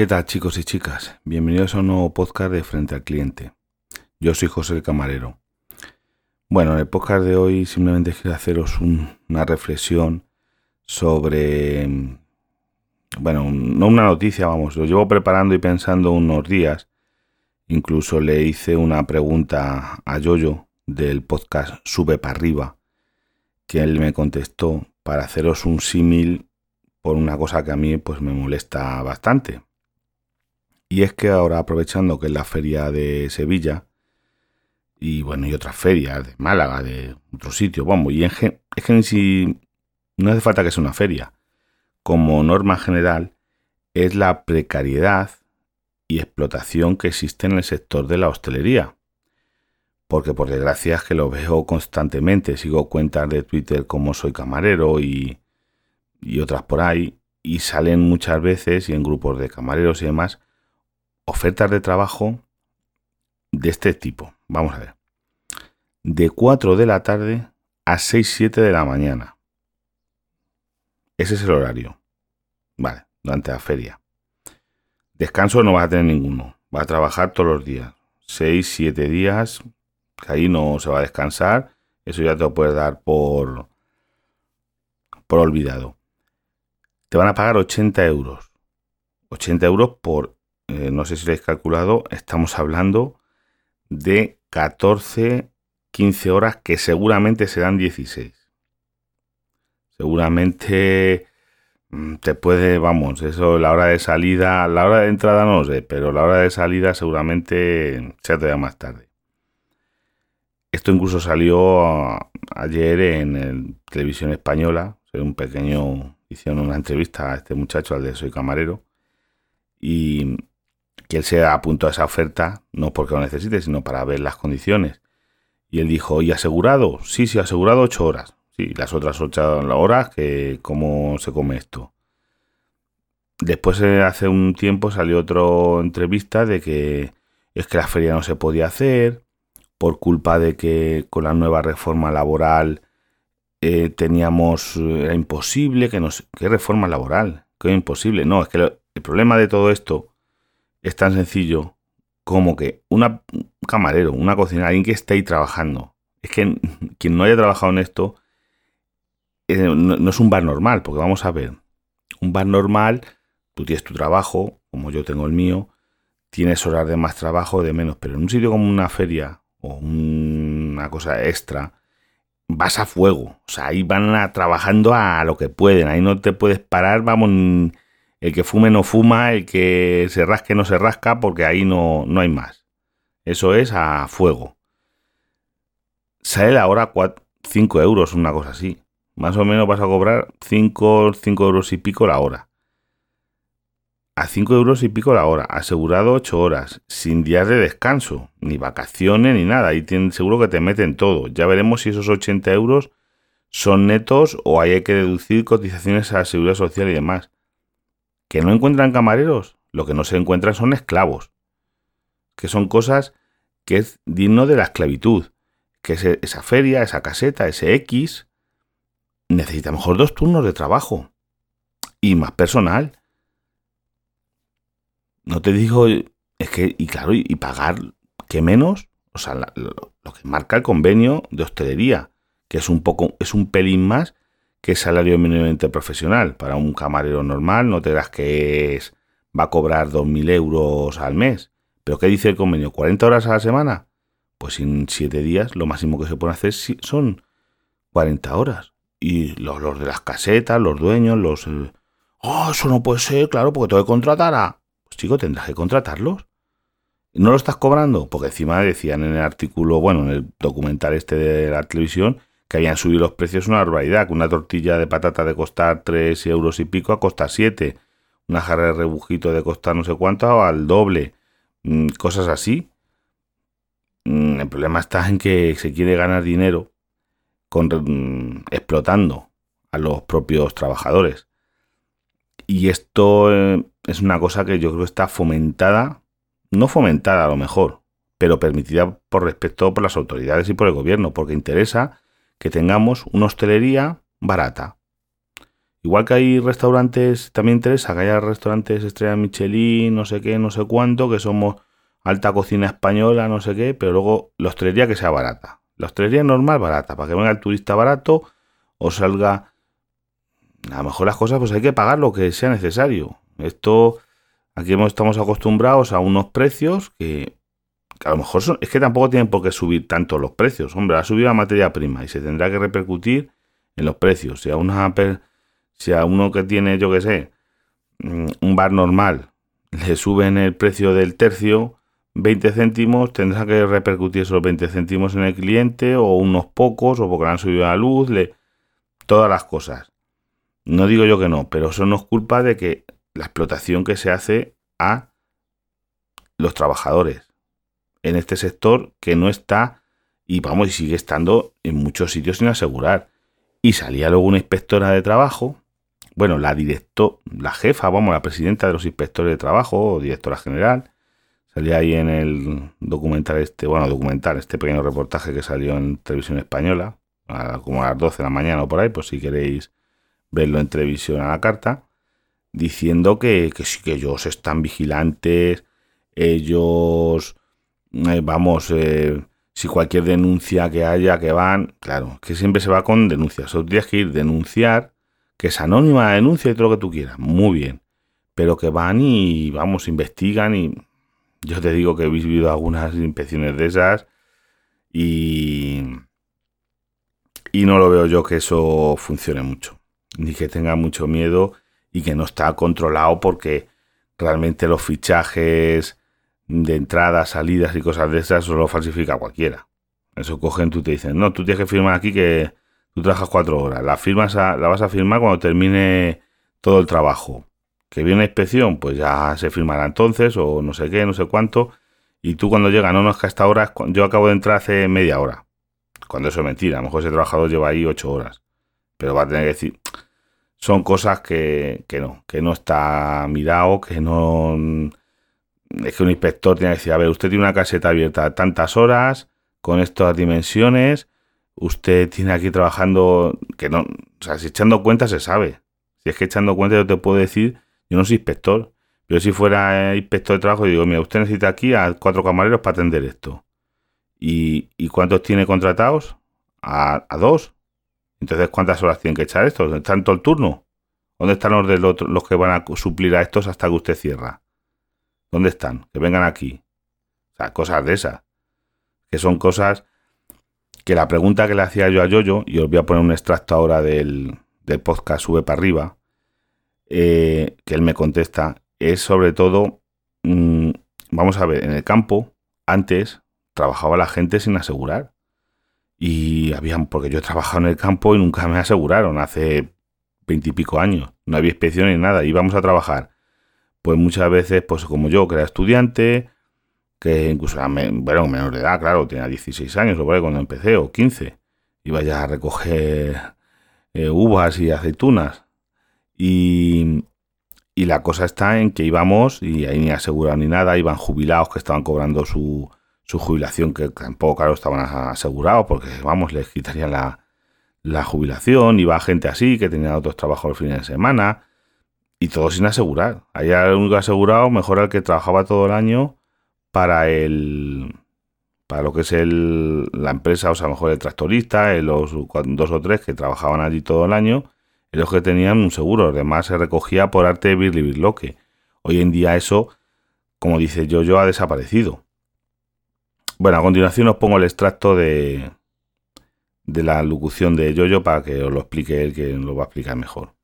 ¿Qué tal chicos y chicas? Bienvenidos a un nuevo podcast de Frente al Cliente. Yo soy José el Camarero. Bueno, en el podcast de hoy simplemente quiero haceros una reflexión sobre, bueno, no una noticia, vamos, lo llevo preparando y pensando unos días. Incluso le hice una pregunta a Yoyo del podcast Sube para arriba, que él me contestó para haceros un símil por una cosa que a mí pues me molesta bastante. Y es que ahora aprovechando que es la feria de Sevilla y bueno, y otras ferias de Málaga, de otro sitio, vamos, y en, es que si no hace falta que sea una feria. Como norma general, es la precariedad y explotación que existe en el sector de la hostelería. Porque por desgracia es que lo veo constantemente, sigo cuentas de Twitter como soy camarero y, y otras por ahí, y salen muchas veces y en grupos de camareros y demás ofertas de trabajo de este tipo. Vamos a ver. De 4 de la tarde a 6, 7 de la mañana. Ese es el horario. Vale, durante la feria. Descanso no vas a tener ninguno. Va a trabajar todos los días. 6, 7 días. Que ahí no se va a descansar. Eso ya te lo puedes dar por, por olvidado. Te van a pagar 80 euros. 80 euros por eh, no sé si lo habéis calculado, estamos hablando de 14, 15 horas que seguramente serán 16. Seguramente mm, te puede, vamos, eso, la hora de salida, la hora de entrada no sé, pero la hora de salida seguramente sea todavía más tarde. Esto incluso salió ayer en televisión española, un pequeño, hicieron una entrevista a este muchacho, al de Soy Camarero, y que él se apuntó a esa oferta no porque lo necesite, sino para ver las condiciones. Y él dijo, ¿y asegurado? Sí, sí, asegurado ocho horas. Sí, las otras ocho horas, que ¿cómo se come esto? Después, eh, hace un tiempo, salió otra entrevista de que es que la feria no se podía hacer por culpa de que con la nueva reforma laboral eh, teníamos, era imposible, que nos... ¿Qué reforma laboral? ¿Qué imposible? No, es que el problema de todo esto es tan sencillo como que una, un camarero, una cocinera, alguien que esté ahí trabajando. Es que quien no haya trabajado en esto eh, no, es un bar normal, porque vamos a ver, un bar normal, tú tienes tu trabajo, como yo tengo el mío, tienes horas de más trabajo de menos, pero en un sitio como una feria o una cosa extra, vas a fuego. O sea, ahí van a, trabajando a lo que pueden, ahí no te puedes parar, vamos el que fume no fuma, el que se rasque no se rasca, porque ahí no, no hay más. Eso es a fuego. Sale la hora 5 euros, una cosa así. Más o menos vas a cobrar 5, 5 euros y pico la hora. A 5 euros y pico la hora, asegurado 8 horas, sin días de descanso, ni vacaciones, ni nada. Ahí seguro que te meten todo. Ya veremos si esos 80 euros son netos o hay que deducir cotizaciones a la seguridad social y demás que no encuentran camareros, lo que no se encuentran son esclavos, que son cosas que es digno de la esclavitud, que esa feria, esa caseta, ese X, necesita mejor dos turnos de trabajo y más personal. No te digo, es que, y claro, y, pagar que menos, o sea, lo, lo, que marca el convenio de hostelería, que es un poco, es un pelín más que salario mínimamente profesional. Para un camarero normal, no te das que es, va a cobrar 2.000 euros al mes. ¿Pero qué dice el convenio? ¿40 horas a la semana? Pues en 7 días lo máximo que se puede hacer son 40 horas. Y los, los de las casetas, los dueños, los... Eh, oh, eso no puede ser, claro, porque tengo que contratar a... Pues chico, tendrás que contratarlos. ¿No lo estás cobrando? Porque encima decían en el artículo, bueno, en el documental este de la televisión, que habían subido los precios una barbaridad, que una tortilla de patata de costar 3 euros y pico a costar 7, una jarra de rebujito de costar no sé cuánto al doble, mm, cosas así. Mm, el problema está en que se quiere ganar dinero con, mm, explotando a los propios trabajadores. Y esto eh, es una cosa que yo creo que está fomentada, no fomentada a lo mejor, pero permitida por respeto por las autoridades y por el gobierno, porque interesa que tengamos una hostelería barata. Igual que hay restaurantes, también interesa que haya restaurantes estrella Michelin, no sé qué, no sé cuánto, que somos alta cocina española, no sé qué, pero luego la hostelería que sea barata. La hostelería normal, barata, para que venga el turista barato o salga... A lo mejor las cosas pues hay que pagar lo que sea necesario. Esto, aquí estamos acostumbrados a unos precios que, a lo mejor es que tampoco tienen por qué subir tanto los precios. Hombre, ha subido la materia prima y se tendrá que repercutir en los precios. Si a, una, si a uno que tiene, yo qué sé, mm, un bar normal, le suben el precio del tercio, 20 céntimos, tendrá que repercutir esos 20 céntimos en el cliente o unos pocos o porque le han subido la luz, le, todas las cosas. No digo yo que no, pero eso no es culpa de que la explotación que se hace a los trabajadores en este sector que no está y vamos y sigue estando en muchos sitios sin asegurar. Y salía luego una inspectora de trabajo, bueno, la directo, la jefa, vamos, la presidenta de los inspectores de trabajo o directora general, Salía ahí en el documental este, bueno, documental, este pequeño reportaje que salió en televisión española, como a las 12 de la mañana o por ahí, pues si queréis verlo en televisión a la carta, diciendo que, sí que ellos están vigilantes, ellos, eh, vamos, eh, si cualquier denuncia que haya, que van, claro, que siempre se va con denuncias. O tienes que ir denunciar, que es anónima la denuncia y todo lo que tú quieras, muy bien, pero que van y, vamos, investigan y yo te digo que he vivido algunas inspecciones de esas y, y no lo veo yo que eso funcione mucho, ni que tenga mucho miedo y que no está controlado porque realmente los fichajes de entradas, salidas y cosas de esas solo falsifica cualquiera. Eso cogen, tú te dicen, no, tú tienes que firmar aquí que tú trabajas cuatro horas. La, firmas la vas a firmar cuando termine todo el trabajo que viene inspección, pues ya se firmará entonces, o no sé qué, no sé cuánto. Y tú cuando llega, no, no, es que hasta ahora, yo acabo de entrar hace media hora. Cuando eso es mentira, a lo mejor ese trabajador lleva ahí ocho horas. Pero va a tener que decir, son cosas que, que no, que no está mirado, que no... Es que un inspector tiene que decir, a ver, usted tiene una caseta abierta tantas horas, con estas dimensiones, usted tiene aquí trabajando, que no, o sea, si echando cuentas se sabe. Si es que echando cuentas yo te puedo decir yo no soy inspector. Pero si fuera inspector de trabajo, digo, mira, usted necesita aquí a cuatro camareros para atender esto. ¿Y, cuántos tiene contratados? A, dos. Entonces, ¿cuántas horas tienen que echar estos? ¿Están todo el turno? ¿Dónde están los, de los, que van a suplir a estos hasta que usted cierra? ¿Dónde están? Que vengan aquí. O sea, cosas de esas. Que son cosas que la pregunta que le hacía yo a Yoyo, y os voy a poner un extracto ahora del, del podcast Sube para arriba, eh, que él me contesta es sobre todo, mm, vamos a ver, en el campo antes trabajaba la gente sin asegurar. Y habían, porque yo he trabajado en el campo y nunca me aseguraron hace veintipico años. No había inspección ni nada. Íbamos a trabajar. Pues muchas veces, pues como yo, que era estudiante, que incluso era bueno, menor de edad, claro, tenía 16 años, lo cuando empecé, o 15. Iba ya a recoger eh, uvas y aceitunas. Y, la cosa está en que íbamos, y ahí ni asegurado ni nada, iban jubilados que estaban cobrando su, su jubilación, que tampoco, claro, estaban asegurados, porque, vamos, les quitarían la, la jubilación, iba gente así, que tenían otros trabajos los fines de semana, y todo sin asegurar. Ahí el único asegurado, mejor el que trabajaba todo el año para el para lo que es el, la empresa, o sea, mejor el tractorista, los dos o tres que trabajaban allí todo el año, los que tenían un seguro, además se recogía por arte de birli Hoy en día eso, como dice yo, ha desaparecido. Bueno, a continuación os pongo el extracto de, de la locución de Yoyo para que os lo explique él, que lo va a explicar mejor.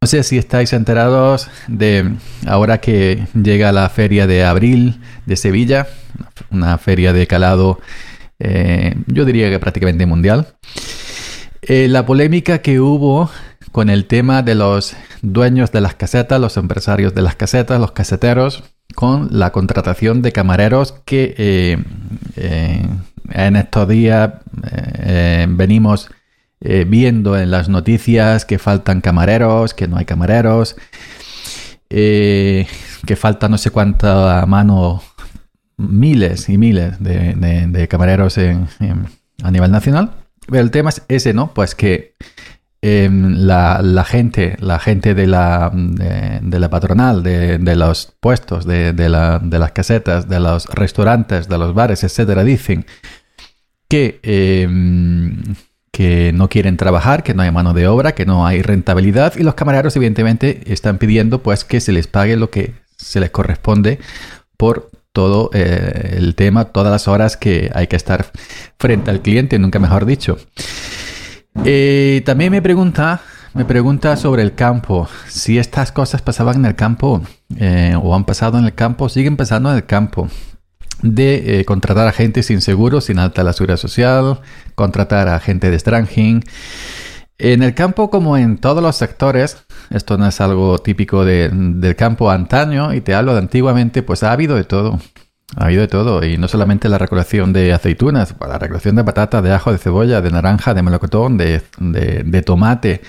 No sé si estáis enterados de ahora que llega la feria de abril de Sevilla, una feria de calado, eh, yo diría que prácticamente mundial. Eh, la polémica que hubo con el tema de los dueños de las casetas, los empresarios de las casetas, los caseteros, con la contratación de camareros que eh, en estos días eh, viendo en las noticias que faltan camareros, que no hay camareros, que falta no sé cuánta mano, miles y miles de, camareros a nivel nacional. Pero el tema es ese, ¿no? Pues que em, la, gente, la gente de la, de, la patronal, de, los puestos, de, las casetas, de los restaurantes, de los bares, etcétera, dicen que, em, que no quieren trabajar, que no hay mano de obra, que no hay rentabilidad y los camareros evidentemente están pidiendo pues que se les pague lo que se les corresponde por todo eh, el tema, todas las horas que hay que estar frente al cliente, nunca mejor dicho. Eh, también me pregunta, me pregunta sobre el campo. Si estas cosas pasaban en el campo eh, o han pasado en el campo, siguen pasando en el campo. De contratar a gente sin seguro, sin alta la seguridad social, contratar a gente de stranging. En el campo, como en todos los sectores, esto no es algo típico del campo antaño, y te hablo de antiguamente, pues ha habido de todo. Ha habido de todo, y no solamente la recolección de aceitunas, la recolección de patata, de ajo, de cebolla, de naranja, de melocotón, de, de, tomate.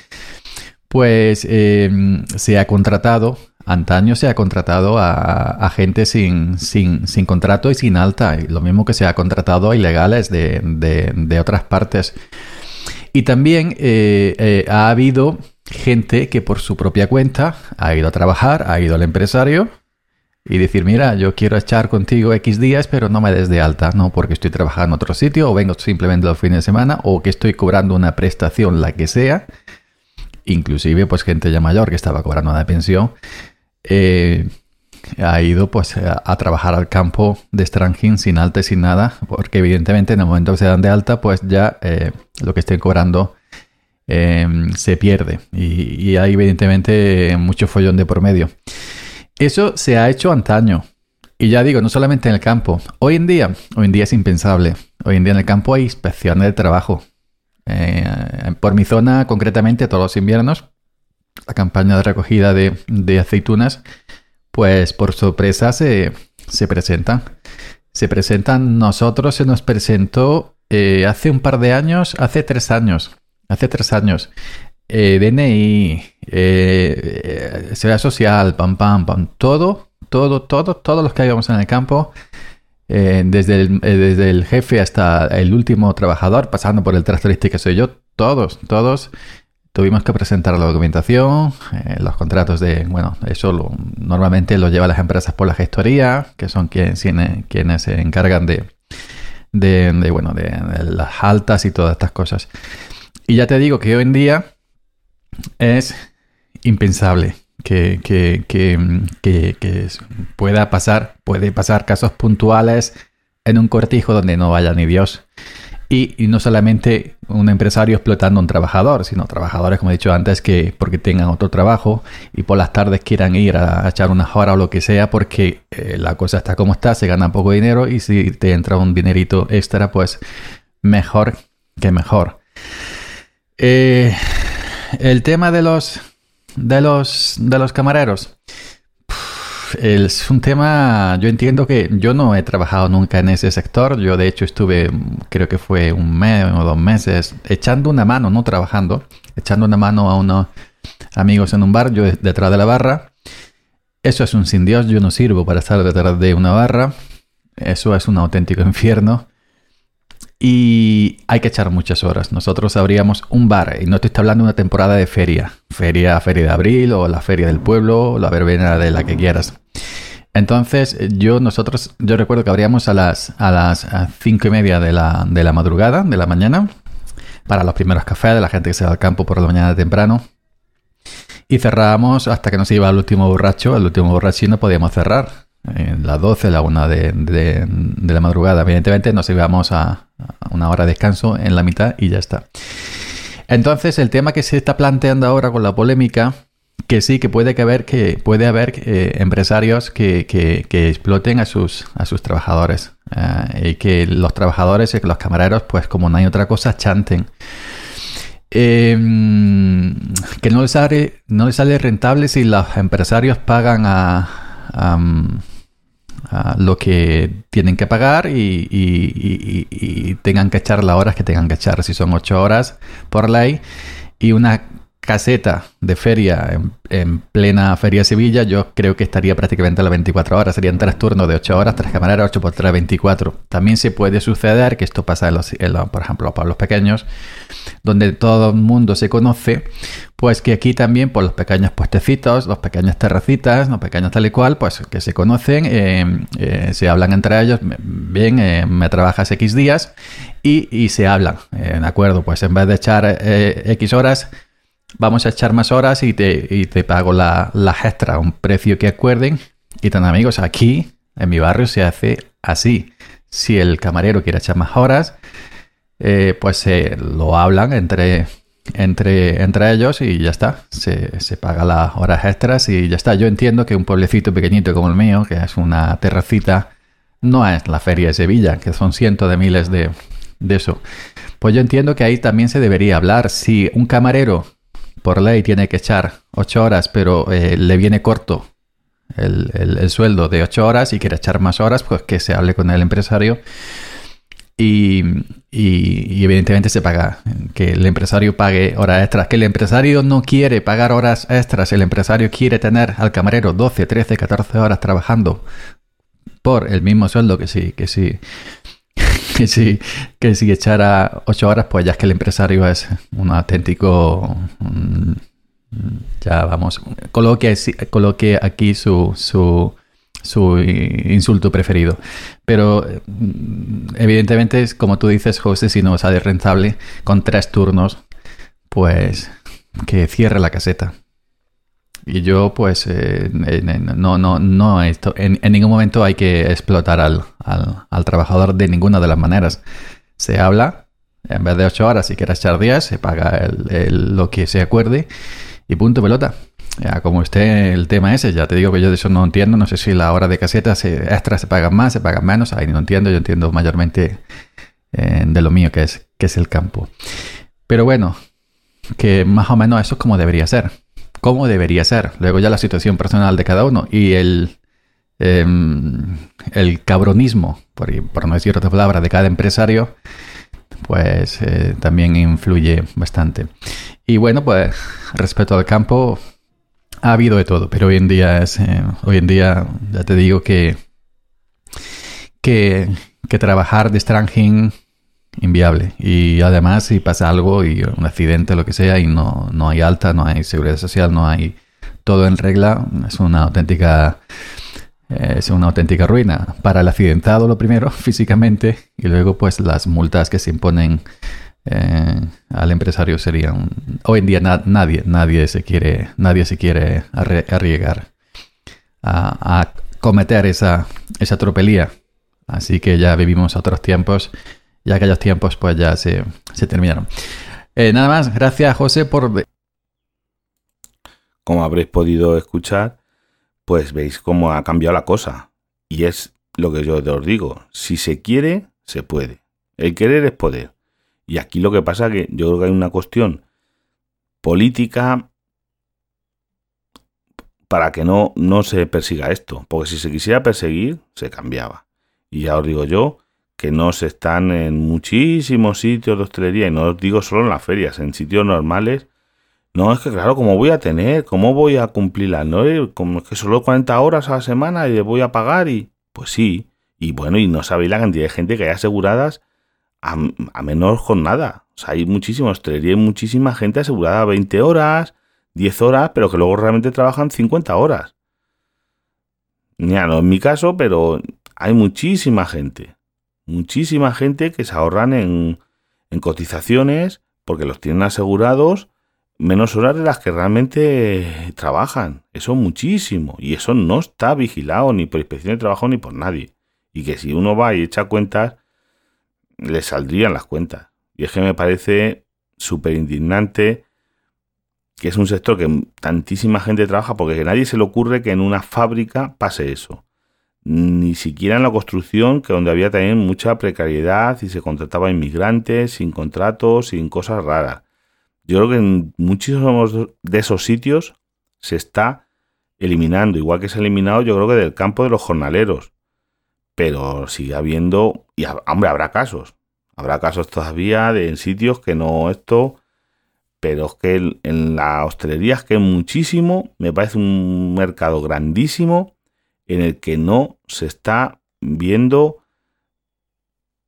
Pues em, se ha contratado, antaño se ha contratado a, gente sin, sin, sin, contrato y sin alta, lo mismo que se ha contratado a ilegales de, de otras partes. Y también eh, eh, ha habido gente que por su propia cuenta ha ido a trabajar, ha ido al empresario y decir, mira, yo quiero echar contigo X días, pero no me des de alta, no porque estoy trabajando en otro sitio o vengo simplemente los fines de semana o que estoy cobrando una prestación, la que sea. Inclusive, pues gente ya mayor que estaba cobrando una pensión. Eh, ha ido pues a, trabajar al campo de Strangin sin alta y sin nada, porque evidentemente en el momento que se dan de alta, pues ya eh, lo que estén cobrando em, se pierde y, hay evidentemente mucho follón de por medio. Eso se ha hecho antaño. Y ya digo, no solamente en el campo. Hoy en día, hoy en día es impensable. Hoy en día en el campo hay inspecciones de trabajo. Eh, por mi zona, concretamente, todos los inviernos, la campaña de recogida de, de aceitunas pues por sorpresa se, se presentan. Se presentan, nosotros se nos presentó eh, hace un par de años, hace tres años, hace tres años. Eh, DNI, eh, Seguridad Social, pam, pam, pam, todo, todo, todo, todos los que íbamos en el campo, desde, el, desde el jefe hasta el último trabajador, pasando por el tractorista que soy yo, todos, todos Tuvimos que presentar la documentación, eh, los contratos de, bueno, eso normalmente lo llevan las empresas por la gestoría, que son quienes, quienes se encargan de, de, bueno, de, las altas y todas estas cosas. Y ya te digo que hoy en día es impensable que, que, que, que, pueda pasar, puede pasar casos puntuales en un cortijo donde no vaya ni Dios. Y, no solamente un empresario explotando a un trabajador, sino trabajadores, como he dicho antes, que porque tengan otro trabajo y por las tardes quieran ir a, echar unas horas o lo que sea, porque eh, la cosa está como está, se gana poco dinero y si te entra un dinerito extra, pues mejor que mejor. Eh, el tema de los de los de los camareros es un tema, yo entiendo que yo no he trabajado nunca en ese sector, yo de hecho estuve, creo que fue un mes o dos meses, echando una mano, no trabajando, echando una mano a unos amigos en un bar, yo detrás de la barra. Eso es un sin Dios, yo no sirvo para estar detrás de una barra, eso es un auténtico infierno. Y hay que echar muchas horas. Nosotros abríamos un bar, y no te estoy hablando de una temporada de feria, feria, feria de abril, o la feria del pueblo, o la verbena de la que quieras. Entonces, yo, nosotros, yo recuerdo que abríamos a las, a las cinco y media de la, de la madrugada, de la mañana, para los primeros cafés de la gente que se va al campo por la mañana temprano. Y cerrábamos hasta que nos iba el último borracho, el último borracho y no podíamos cerrar en las 12, la 1 de, de, la madrugada. Evidentemente nos íbamos a, una hora de descanso en la mitad y ya está. Entonces, el tema que se está planteando ahora con la polémica, que sí, que puede que haber, que puede haber eh, empresarios que, que, exploten a sus, a sus trabajadores. Eh, y que los trabajadores y los camareros, pues como no hay otra cosa, chanten. Em, que no les, sale, no les sale rentable si los empresarios pagan a, lo que tienen que pagar y, tengan que echar las horas que tengan que echar, si son ocho horas por ley, y una caseta de feria en, plena feria Sevilla, yo creo que estaría prácticamente a las 24 horas. Serían tres turnos de 8 horas, tres camareros, 8 por 3, 24. También se puede suceder, que esto pasa en los, por ejemplo, los pueblos pequeños, donde todo el mundo se conoce, pues que aquí también, por los pequeños puestecitos, los pequeñas terracitas, los pequeños tal y cual, pues que se conocen, eh, eh, se hablan entre ellos, bien, eh, me trabajas X días y, y se hablan, ¿de acuerdo? Pues en vez de echar X horas, vamos a echar más horas y te, te pago las la extras un precio que acuerden. Y tan amigos, aquí en mi barrio se hace así. Si el camarero quiere echar más horas, eh, pues se lo hablan entre, entre, entre ellos y ya está. Se, se paga las horas extras y ya está. Yo entiendo que un pueblecito pequeñito como el mío, que es una terracita, no es la feria de Sevilla, que son cientos de miles de, de eso. Pues yo entiendo que ahí también se debería hablar. Si un camarero por ley tiene que echar 8 horas, pero eh, le viene corto el, sueldo de 8 horas y quiere echar más horas, pues que se hable con el empresario. Y, evidentemente se paga, que el empresario pague horas extras, que el empresario no quiere pagar horas extras, el empresario quiere tener al camarero 12, 13, 14 horas trabajando por el mismo sueldo que sí, que sí que si, que echara ocho horas, pues ya es que el empresario es un auténtico... Ya vamos, coloque, coloque aquí su, su, su insulto preferido. Pero mm, evidentemente, como tú dices, José, si no sale rentable con tres turnos, pues que cierre la caseta. Y yo, pues, eh, no, no, no, esto, en, ningún momento hay que explotar al, al, trabajador de ninguna de las maneras. Se habla, en vez de ocho horas, si quieres echar días, se paga el, lo que se acuerde y punto pelota. Ya, como esté el tema ese, ya te digo que yo de eso no entiendo. No sé si la hora de caseta se, extra se pagan más, se pagan menos. Ahí no entiendo. Yo entiendo mayormente eh, de lo mío, que es, que es el campo. Pero bueno, que más o menos eso es como debería ser cómo debería ser. Luego ya la situación personal de cada uno y el, em, el cabronismo, por, no decir otra palabra, de cada empresario, pues eh, también influye bastante. Y bueno, pues respecto al campo, ha habido de todo, pero hoy en día es, eh, hoy en día ya te digo que, que, que trabajar de stranging inviable. Y además, si pasa algo y un accidente, lo que sea, y no, no hay alta, no hay seguridad social, no hay todo en regla, es una auténtica es una auténtica ruina para el accidentado lo primero físicamente y luego pues las multas que se imponen eh, al empresario serían hoy en día nadie nadie se quiere nadie se quiere arriesgar a, a, cometer esa esa tropelía así que ya vivimos otros tiempos ya aquellos tiempos pues ya se, terminaron. Eh, nada más, gracias José por... Como habréis podido escuchar, pues veis cómo ha cambiado la cosa. Y es lo que yo os digo, si se quiere, se puede. El querer es poder. Y aquí lo que pasa es que yo creo que hay una cuestión política para que no, no se persiga esto. Porque si se quisiera perseguir, se cambiaba. Y ya os digo yo que no se están en muchísimos sitios de hostelería, y no os digo solo en las ferias, en sitios normales. No, es que claro, ¿cómo voy a tener? ¿Cómo voy a cumplirla? ¿No? Como es que solo 40 horas a la semana y le voy a pagar y... Pues sí. Y bueno, y no sabéis la cantidad de gente que hay aseguradas a, a menor jornada. O sea, hay muchísima hostelería y muchísima gente asegurada a 20 horas, 10 horas, pero que luego realmente trabajan 50 horas. Ya no en mi caso, pero hay muchísima gente muchísima gente que se ahorran en, cotizaciones porque los tienen asegurados menos horas de las que realmente trabajan. Eso muchísimo. Y eso no está vigilado ni por inspección de trabajo ni por nadie. Y que si uno va y echa cuentas, le saldrían las cuentas. Y es que me parece súper indignante que es un sector que tantísima gente trabaja porque que nadie se le ocurre que en una fábrica pase eso ni siquiera en la construcción, que donde había también mucha precariedad y se contrataba inmigrantes sin contratos, sin cosas raras. Yo creo que en muchísimos de esos sitios se está eliminando, igual que se ha eliminado yo creo que del campo de los jornaleros. Pero sigue habiendo, y hombre, habrá casos, habrá casos todavía de en sitios que no esto, pero es que en la hostelería es que muchísimo, me parece un mercado grandísimo en el que no se está viendo,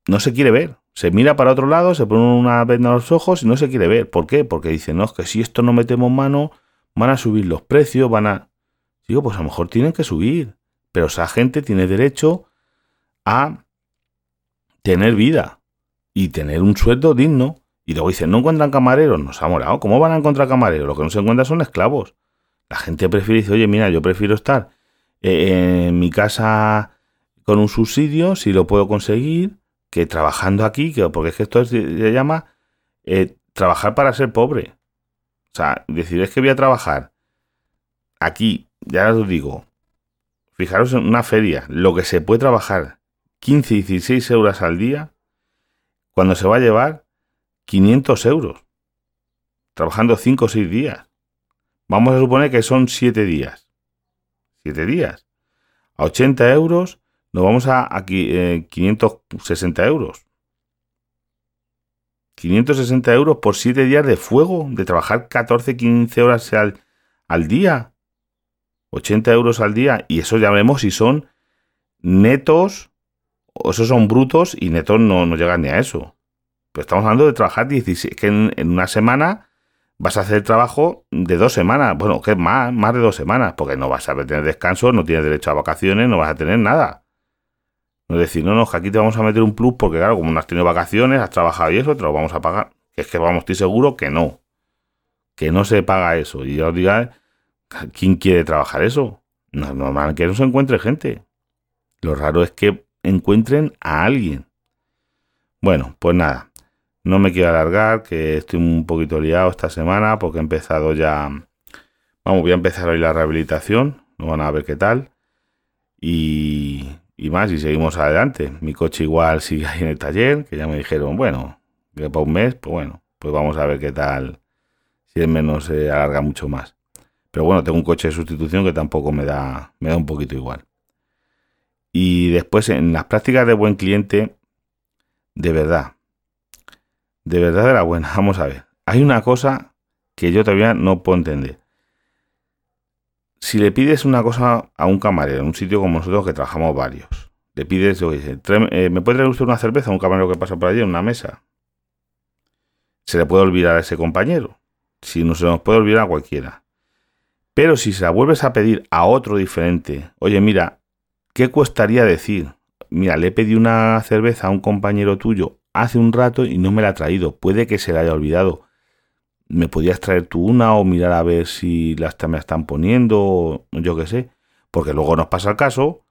no se quiere ver. Se mira para otro lado, se pone una venda a los ojos y no se quiere ver. ¿Por qué? Porque dicen, no, es que si esto no metemos mano, van a subir los precios, van a... Digo, pues a lo mejor tienen que subir, pero esa gente tiene derecho a tener vida y tener un sueldo digno. Y luego dicen, no encuentran camareros, nos ha morado. ¿Cómo van a encontrar camareros? Lo que no se encuentra son esclavos. La gente prefiere, dice, oye, mira, yo prefiero estar eh, en mi casa con un subsidio, si lo puedo conseguir, que trabajando aquí, que, porque es que esto se llama eh, trabajar para ser pobre. O sea, decir, es que voy a trabajar aquí, ya os digo, fijaros en una feria, lo que se puede trabajar 15, 16 euros al día, cuando se va a llevar 500 euros, trabajando 5 o 6 días. Vamos a suponer que son 7 días. 7 días. A 80 euros nos vamos a, 560 eh, euros. 560 euros por 7 días de fuego, de trabajar 14, 15 horas al, al día. 80 euros al día. Y eso ya veremos si son netos o esos son brutos y netos no, no llegan ni a eso. Pero estamos hablando de trabajar 16, que en, una semana vas a hacer trabajo de dos semanas. Bueno, que más, más de dos semanas, porque no vas a tener descanso, no tienes derecho a vacaciones, no vas a tener nada. No decir, no, no, que aquí te vamos a meter un plus porque, claro, como no has tenido vacaciones, has trabajado y eso, te lo vamos a pagar. Es que vamos, estoy seguro que no. Que no se paga eso. Y ya os diga, ¿quién quiere trabajar eso? No es normal que no se encuentre gente. Lo raro es que encuentren a alguien. Bueno, pues nada, no me quiero alargar, que estoy un poquito liado esta semana porque he empezado ya, vamos, voy a empezar hoy la rehabilitación, no van a ver qué tal. Y, y más, y seguimos adelante. Mi coche igual sigue ahí en el taller, que ya me dijeron, bueno, que para un mes, pues bueno, pues vamos a ver qué tal, si es menos se alarga mucho más. Pero bueno, tengo un coche de sustitución que tampoco me da, me da un poquito igual. Y después en las prácticas de buen cliente, de verdad, de verdad de la buena, vamos a ver. Hay una cosa que yo todavía no puedo entender. Si le pides una cosa a un camarero en un sitio como nosotros que trabajamos varios, le pides, oye, eh, ¿me puede traer usted una cerveza a un camarero que pasa por allí en una mesa? Se le puede olvidar a ese compañero. Si no se nos puede olvidar a cualquiera. Pero si se la vuelves a pedir a otro diferente, oye, mira, ¿Qué costaría decir? Mira, le pedí una cerveza a un compañero tuyo hace un rato y no me la ha traído. Puede que se la haya olvidado. ¿Me podías traer tú una o mirar a ver si la me están poniendo? Yo qué sé. Porque luego nos pasa el caso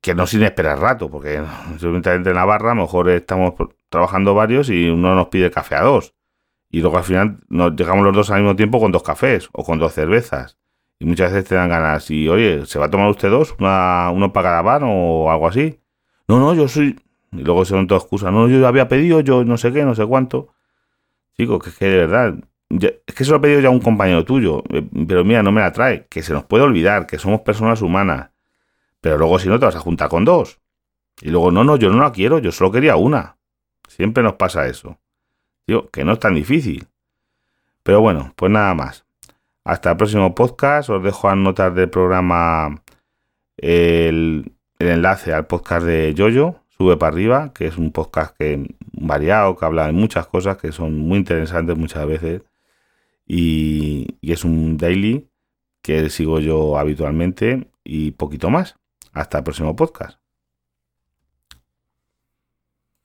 que no sin esperar rato, porque en Navarra a lo mejor estamos trabajando varios y uno nos pide café a dos. Y luego al final nos llegamos los dos al mismo tiempo con dos cafés o con dos cervezas. Y muchas veces te dan ganas. Y oye, ¿se va a tomar usted dos? Una, ¿Uno para cada o algo así? No, no, yo soy. Y luego dan todas excusas. No, yo había pedido, yo no sé qué, no sé cuánto. Chico, que es que de verdad. es que se lo ha pedido ya un compañero tuyo. Eh, pero mira, no me la trae. Que se nos puede olvidar, que somos personas humanas. Pero luego si no te vas a juntar con dos. Y luego, no, no, yo no la quiero, yo solo quería una. Siempre nos pasa eso. Digo, que no es tan difícil. Pero bueno, pues nada más. Hasta el próximo podcast. Os dejo a notar del programa el, enlace al podcast de Yoyo, Sube para arriba, que es un podcast que variado, que habla de muchas cosas que son muy interesantes muchas veces. Y, y es un daily que sigo yo habitualmente y poquito más. Hasta el próximo podcast.